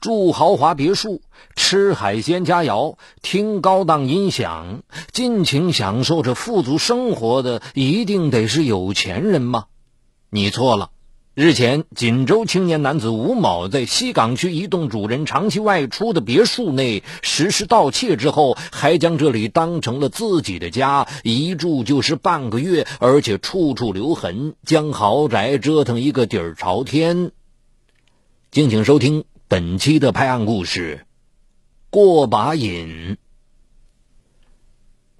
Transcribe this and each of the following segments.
住豪华别墅，吃海鲜佳肴，听高档音响，尽情享受着富足生活的，一定得是有钱人吗？你错了。日前，锦州青年男子吴某在西岗区一栋主人长期外出的别墅内实施盗窃之后，还将这里当成了自己的家，一住就是半个月，而且处处留痕，将豪宅折腾一个底儿朝天。敬请收听。本期的拍案故事，过把瘾。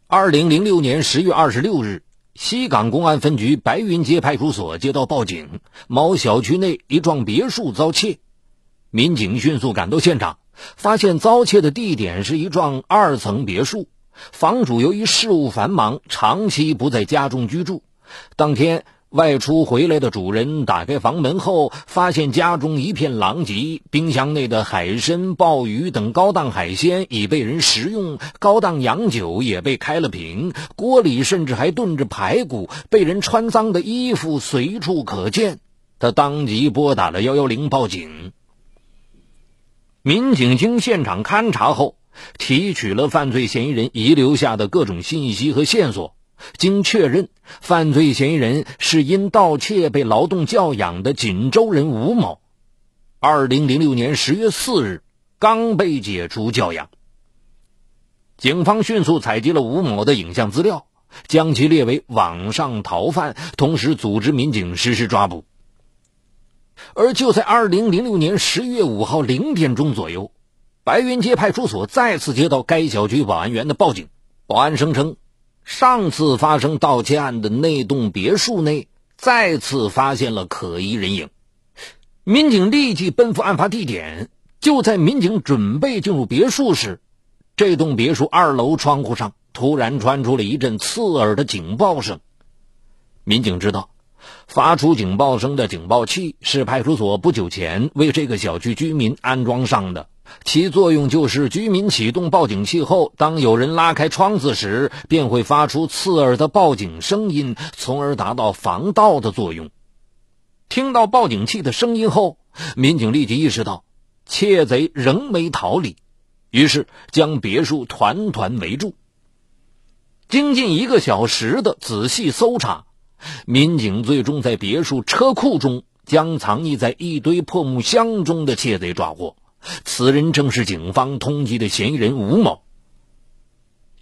二零零六年十月二十六日，西港公安分局白云街派出所接到报警，某小区内一幢别墅遭窃。民警迅速赶到现场，发现遭窃的地点是一幢二层别墅，房主由于事务繁忙，长期不在家中居住。当天。外出回来的主人打开房门后，发现家中一片狼藉，冰箱内的海参、鲍鱼等高档海鲜已被人食用，高档洋酒也被开了瓶，锅里甚至还炖着排骨，被人穿脏的衣服随处可见。他当即拨打了幺幺零报警。民警经现场勘查后，提取了犯罪嫌疑人遗留下的各种信息和线索。经确认，犯罪嫌疑人是因盗窃被劳动教养的锦州人吴某。二零零六年十月四日，刚被解除教养。警方迅速采集了吴某的影像资料，将其列为网上逃犯，同时组织民警实施抓捕。而就在二零零六年十月五号零点钟左右，白云街派出所再次接到该小区保安员的报警，保安声称。上次发生盗窃案的那栋别墅内，再次发现了可疑人影。民警立即奔赴案发地点。就在民警准备进入别墅时，这栋别墅二楼窗户上突然传出了一阵刺耳的警报声。民警知道，发出警报声的警报器是派出所不久前为这个小区居民安装上的。其作用就是，居民启动报警器后，当有人拉开窗子时，便会发出刺耳的报警声音，从而达到防盗的作用。听到报警器的声音后，民警立即意识到窃贼仍没逃离，于是将别墅团团围住。经近一个小时的仔细搜查，民警最终在别墅车库中将藏匿在一堆破木箱中的窃贼抓获。此人正是警方通缉的嫌疑人吴某。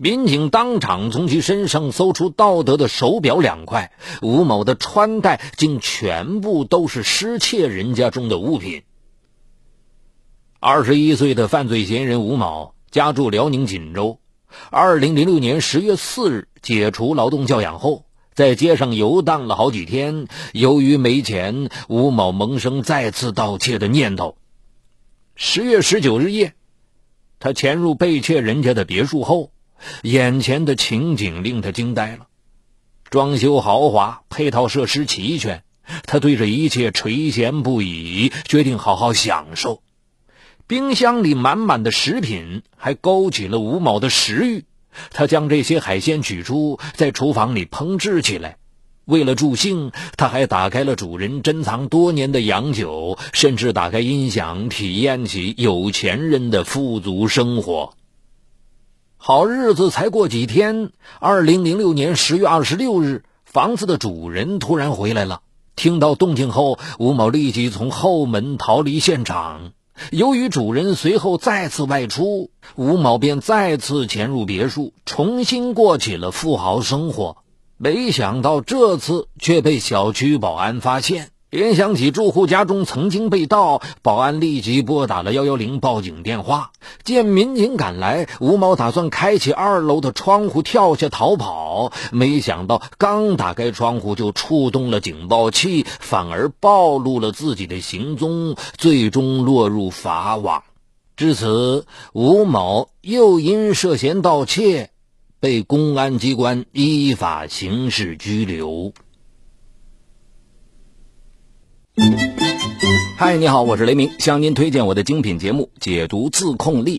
民警当场从其身上搜出盗得的手表两块，吴某的穿戴竟全部都是失窃人家中的物品。二十一岁的犯罪嫌疑人吴某家住辽宁锦州，二零零六年十月四日解除劳动教养后，在街上游荡了好几天。由于没钱，吴某萌生再次盗窃的念头。十月十九日夜，他潜入被窃人家的别墅后，眼前的情景令他惊呆了。装修豪华，配套设施齐全，他对这一切垂涎不已，决定好好享受。冰箱里满满的食品还勾起了吴某的食欲，他将这些海鲜取出，在厨房里烹制起来。为了助兴，他还打开了主人珍藏多年的洋酒，甚至打开音响，体验起有钱人的富足生活。好日子才过几天，二零零六年十月二十六日，房子的主人突然回来了。听到动静后，吴某立即从后门逃离现场。由于主人随后再次外出，吴某便再次潜入别墅，重新过起了富豪生活。没想到这次却被小区保安发现。联想起住户家中曾经被盗，保安立即拨打了幺幺零报警电话。见民警赶来，吴某打算开启二楼的窗户跳下逃跑，没想到刚打开窗户就触动了警报器，反而暴露了自己的行踪，最终落入法网。至此，吴某又因涉嫌盗窃。被公安机关依法刑事拘留。嗨，你好，我是雷鸣，向您推荐我的精品节目《解读自控力》。